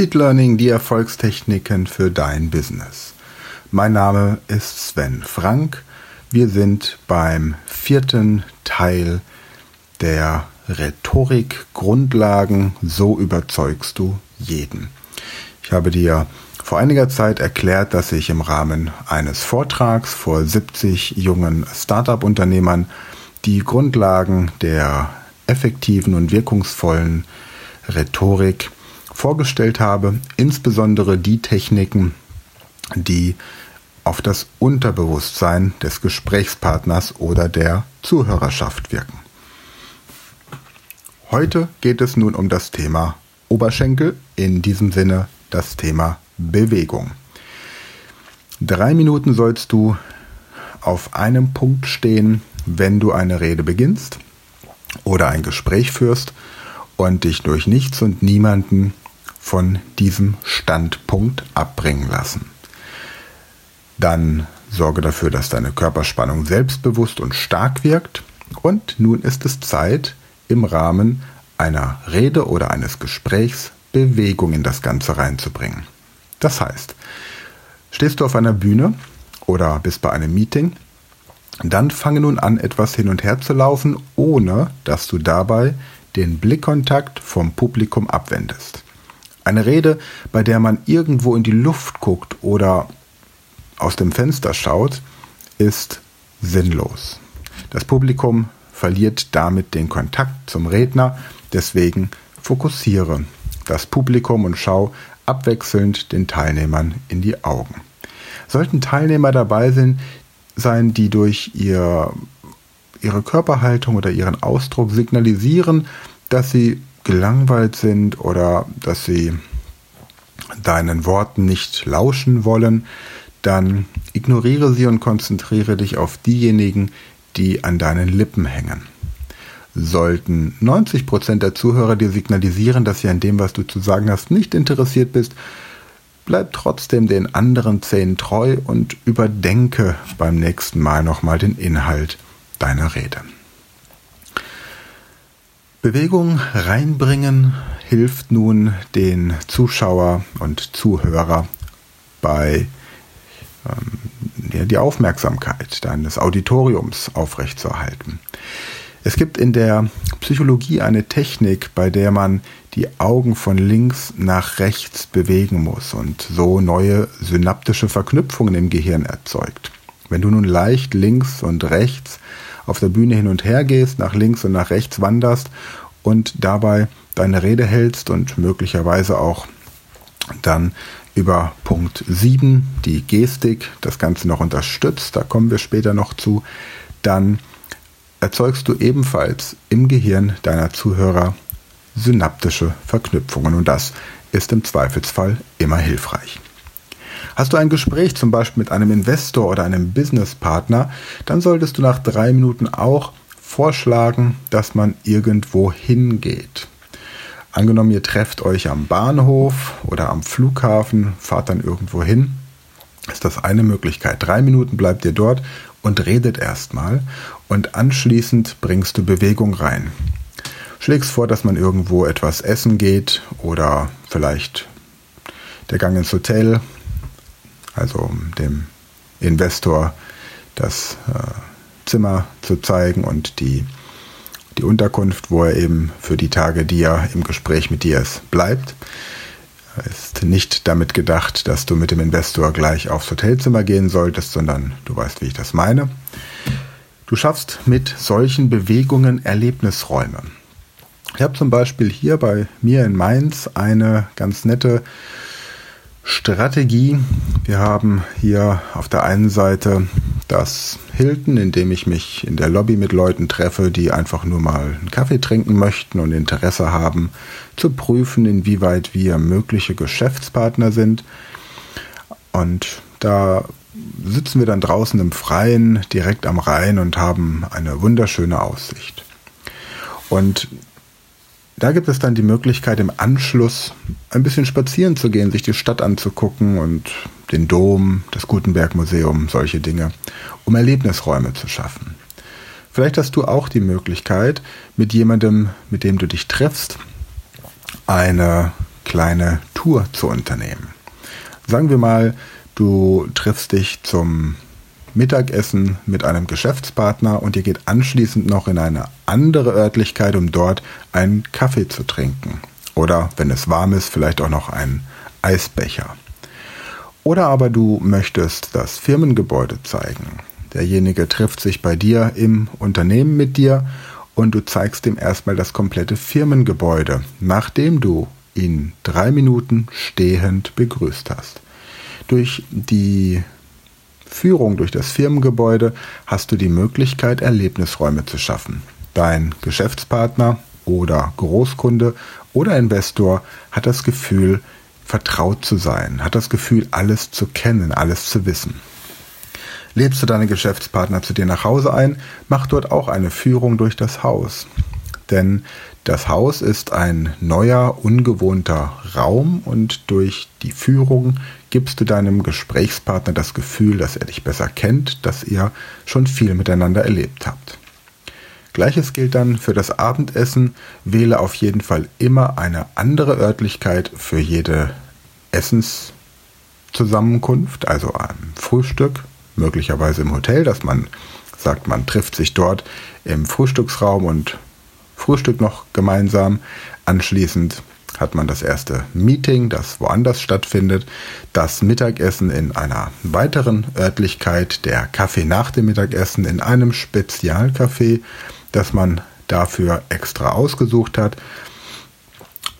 Speed Learning, die Erfolgstechniken für dein Business. Mein Name ist Sven Frank. Wir sind beim vierten Teil der Rhetorik Grundlagen. So überzeugst du jeden. Ich habe dir vor einiger Zeit erklärt, dass ich im Rahmen eines Vortrags vor 70 jungen Startup-Unternehmern die Grundlagen der effektiven und wirkungsvollen Rhetorik vorgestellt habe, insbesondere die Techniken, die auf das Unterbewusstsein des Gesprächspartners oder der Zuhörerschaft wirken. Heute geht es nun um das Thema Oberschenkel, in diesem Sinne das Thema Bewegung. Drei Minuten sollst du auf einem Punkt stehen, wenn du eine Rede beginnst oder ein Gespräch führst und dich durch nichts und niemanden von diesem Standpunkt abbringen lassen. Dann sorge dafür, dass deine Körperspannung selbstbewusst und stark wirkt. Und nun ist es Zeit, im Rahmen einer Rede oder eines Gesprächs Bewegung in das Ganze reinzubringen. Das heißt, stehst du auf einer Bühne oder bist bei einem Meeting, dann fange nun an, etwas hin und her zu laufen, ohne dass du dabei den Blickkontakt vom Publikum abwendest. Eine Rede, bei der man irgendwo in die Luft guckt oder aus dem Fenster schaut, ist sinnlos. Das Publikum verliert damit den Kontakt zum Redner, deswegen fokussiere das Publikum und schau abwechselnd den Teilnehmern in die Augen. Sollten Teilnehmer dabei sein, die durch ihr, ihre Körperhaltung oder ihren Ausdruck signalisieren, dass sie gelangweilt sind oder dass sie deinen Worten nicht lauschen wollen, dann ignoriere sie und konzentriere dich auf diejenigen, die an deinen Lippen hängen. Sollten 90% der Zuhörer dir signalisieren, dass sie an dem, was du zu sagen hast, nicht interessiert bist, bleib trotzdem den anderen zehn treu und überdenke beim nächsten Mal nochmal den Inhalt deiner Rede. Bewegung reinbringen hilft nun den Zuschauer und Zuhörer bei ähm, die Aufmerksamkeit deines Auditoriums aufrechtzuerhalten. Es gibt in der Psychologie eine Technik, bei der man die Augen von links nach rechts bewegen muss und so neue synaptische Verknüpfungen im Gehirn erzeugt. Wenn du nun leicht links und rechts auf der Bühne hin und her gehst, nach links und nach rechts wanderst und dabei deine Rede hältst und möglicherweise auch dann über Punkt 7 die Gestik das Ganze noch unterstützt, da kommen wir später noch zu, dann erzeugst du ebenfalls im Gehirn deiner Zuhörer synaptische Verknüpfungen und das ist im Zweifelsfall immer hilfreich. Hast du ein Gespräch zum Beispiel mit einem Investor oder einem Businesspartner, dann solltest du nach drei Minuten auch vorschlagen, dass man irgendwo hingeht. Angenommen, ihr trefft euch am Bahnhof oder am Flughafen, fahrt dann irgendwo hin, ist das eine Möglichkeit. Drei Minuten bleibt ihr dort und redet erstmal und anschließend bringst du Bewegung rein. Schlägst vor, dass man irgendwo etwas essen geht oder vielleicht der Gang ins Hotel also dem Investor das äh, Zimmer zu zeigen und die, die Unterkunft, wo er eben für die Tage, die er im Gespräch mit dir ist, bleibt. Ist nicht damit gedacht, dass du mit dem Investor gleich aufs Hotelzimmer gehen solltest, sondern du weißt, wie ich das meine. Du schaffst mit solchen Bewegungen Erlebnisräume. Ich habe zum Beispiel hier bei mir in Mainz eine ganz nette Strategie. Wir haben hier auf der einen Seite das Hilton, in dem ich mich in der Lobby mit Leuten treffe, die einfach nur mal einen Kaffee trinken möchten und Interesse haben, zu prüfen, inwieweit wir mögliche Geschäftspartner sind. Und da sitzen wir dann draußen im Freien, direkt am Rhein und haben eine wunderschöne Aussicht. Und da gibt es dann die Möglichkeit, im Anschluss ein bisschen spazieren zu gehen, sich die Stadt anzugucken und den Dom, das Gutenberg-Museum, solche Dinge, um Erlebnisräume zu schaffen. Vielleicht hast du auch die Möglichkeit, mit jemandem, mit dem du dich triffst, eine kleine Korrektur zu unternehmen. Sagen wir mal, du triffst dich zum Mittagessen mit einem Geschäftspartner und ihr geht anschließend noch in eine andere Örtlichkeit, um dort einen Kaffee zu trinken. Oder wenn es warm ist, vielleicht auch noch einen Eisbecher. Oder aber du möchtest das Firmengebäude zeigen. Derjenige trifft sich bei dir im Unternehmen mit dir und du zeigst ihm erstmal das komplette Firmengebäude, nachdem du ihn drei Minuten stehend begrüßt hast. Durch die Führung durch das Firmengebäude hast du die Möglichkeit, Erlebnisräume zu schaffen. Dein Geschäftspartner oder Großkunde oder Investor hat das Gefühl, vertraut zu sein, hat das Gefühl, alles zu kennen, alles zu wissen. Lebst du deine Geschäftspartner zu dir nach Hause ein, mach dort auch eine Führung durch das Haus. Denn das Haus ist ein neuer, ungewohnter Raum und durch die Führung gibst du deinem Gesprächspartner das Gefühl, dass er dich besser kennt, dass ihr schon viel miteinander erlebt habt. Gleiches gilt dann für das Abendessen. Wähle auf jeden Fall immer eine andere Örtlichkeit für jede Essenszusammenkunft, also ein Frühstück, möglicherweise im Hotel, dass man sagt, man trifft sich dort im Frühstücksraum und Frühstück noch gemeinsam. Anschließend hat man das erste Meeting, das woanders stattfindet, das Mittagessen in einer weiteren Örtlichkeit, der Kaffee nach dem Mittagessen in einem Spezialcafé, das man dafür extra ausgesucht hat.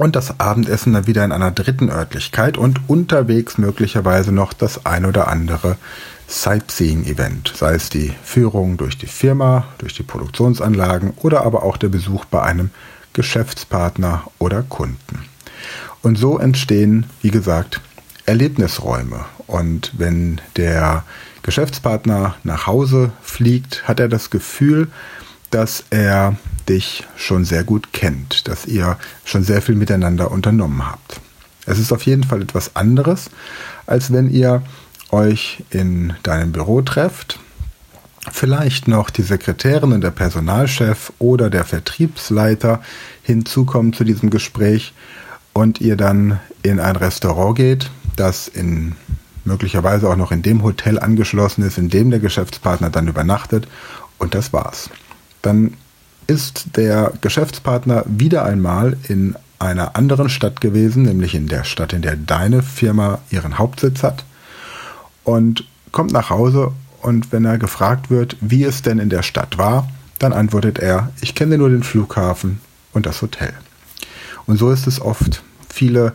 Und das Abendessen dann wieder in einer dritten Örtlichkeit und unterwegs möglicherweise noch das ein oder andere Sightseeing-Event, sei es die Führung durch die Firma, durch die Produktionsanlagen oder aber auch der Besuch bei einem Geschäftspartner oder Kunden. Und so entstehen, wie gesagt, Erlebnisräume. Und wenn der Geschäftspartner nach Hause fliegt, hat er das Gefühl, dass er dich schon sehr gut kennt, dass ihr schon sehr viel miteinander unternommen habt. Es ist auf jeden Fall etwas anderes, als wenn ihr euch in deinem Büro trefft, vielleicht noch die Sekretärin und der Personalchef oder der Vertriebsleiter hinzukommen zu diesem Gespräch und ihr dann in ein Restaurant geht, das in möglicherweise auch noch in dem Hotel angeschlossen ist, in dem der Geschäftspartner dann übernachtet und das war's dann ist der Geschäftspartner wieder einmal in einer anderen Stadt gewesen, nämlich in der Stadt, in der deine Firma ihren Hauptsitz hat und kommt nach Hause und wenn er gefragt wird, wie es denn in der Stadt war, dann antwortet er, ich kenne nur den Flughafen und das Hotel. Und so ist es oft. Viele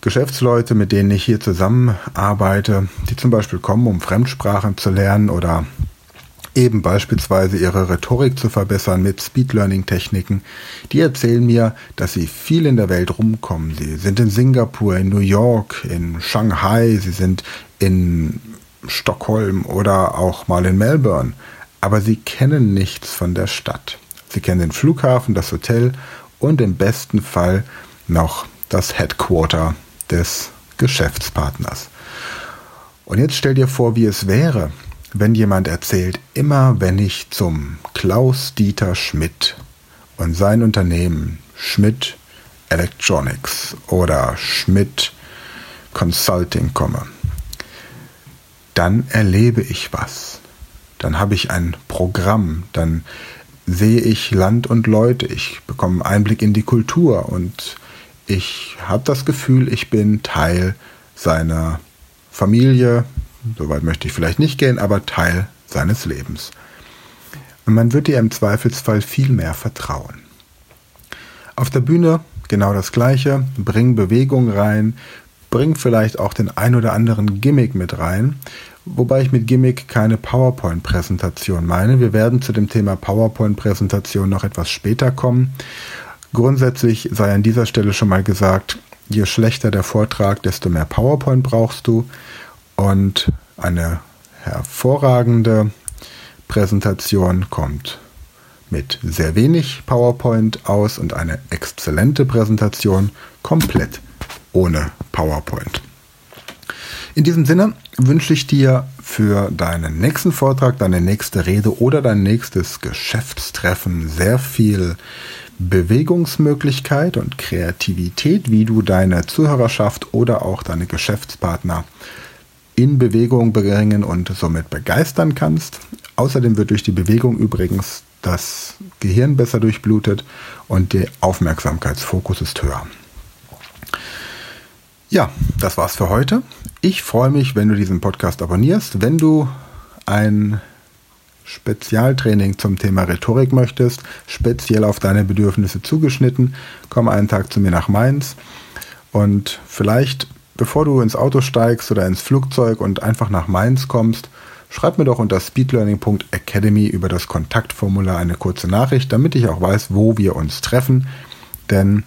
Geschäftsleute, mit denen ich hier zusammenarbeite, die zum Beispiel kommen, um Fremdsprachen zu lernen oder eben beispielsweise ihre Rhetorik zu verbessern mit Speed Learning Techniken, die erzählen mir, dass sie viel in der Welt rumkommen. Sie sind in Singapur, in New York, in Shanghai, sie sind in Stockholm oder auch mal in Melbourne, aber sie kennen nichts von der Stadt. Sie kennen den Flughafen, das Hotel und im besten Fall noch das Headquarter des Geschäftspartners. Und jetzt stell dir vor, wie es wäre, wenn jemand erzählt, immer wenn ich zum Klaus Dieter Schmidt und sein Unternehmen Schmidt Electronics oder Schmidt Consulting komme, dann erlebe ich was. Dann habe ich ein Programm, dann sehe ich Land und Leute, ich bekomme Einblick in die Kultur und ich habe das Gefühl, ich bin Teil seiner Familie, soweit möchte ich vielleicht nicht gehen, aber Teil seines Lebens. Und man wird dir im Zweifelsfall viel mehr vertrauen. Auf der Bühne genau das Gleiche, bring Bewegung rein, bring vielleicht auch den ein oder anderen Gimmick mit rein, wobei ich mit Gimmick keine PowerPoint-Präsentation meine. Wir werden zu dem Thema PowerPoint-Präsentation noch etwas später kommen. Grundsätzlich sei an dieser Stelle schon mal gesagt, je schlechter der Vortrag, desto mehr PowerPoint brauchst du. Und eine hervorragende Präsentation kommt mit sehr wenig PowerPoint aus und eine exzellente Präsentation komplett ohne PowerPoint. In diesem Sinne wünsche ich dir für deinen nächsten Vortrag, deine nächste Rede oder dein nächstes Geschäftstreffen sehr viel Bewegungsmöglichkeit und Kreativität, wie du deine Zuhörerschaft oder auch deine Geschäftspartner in Bewegung bringen und somit begeistern kannst. Außerdem wird durch die Bewegung übrigens das Gehirn besser durchblutet und der Aufmerksamkeitsfokus ist höher. Ja, das war's für heute. Ich freue mich, wenn du diesen Podcast abonnierst, wenn du ein Spezialtraining zum Thema Rhetorik möchtest, speziell auf deine Bedürfnisse zugeschnitten, komm einen Tag zu mir nach Mainz und vielleicht, bevor du ins Auto steigst oder ins Flugzeug und einfach nach Mainz kommst, schreib mir doch unter speedlearning.academy über das Kontaktformular eine kurze Nachricht, damit ich auch weiß, wo wir uns treffen, denn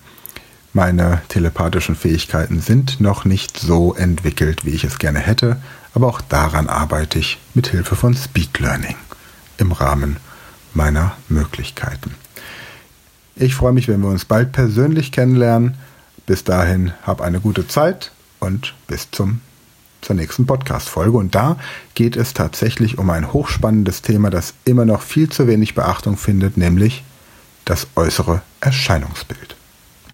meine telepathischen Fähigkeiten sind noch nicht so entwickelt, wie ich es gerne hätte, aber auch daran arbeite ich mit Hilfe von Speed Learning im Rahmen meiner Möglichkeiten. Ich freue mich, wenn wir uns bald persönlich kennenlernen. Bis dahin, hab eine gute Zeit und bis zum, zur nächsten Podcast-Folge. Und da geht es tatsächlich um ein hochspannendes Thema, das immer noch viel zu wenig Beachtung findet, nämlich das äußere Erscheinungsbild.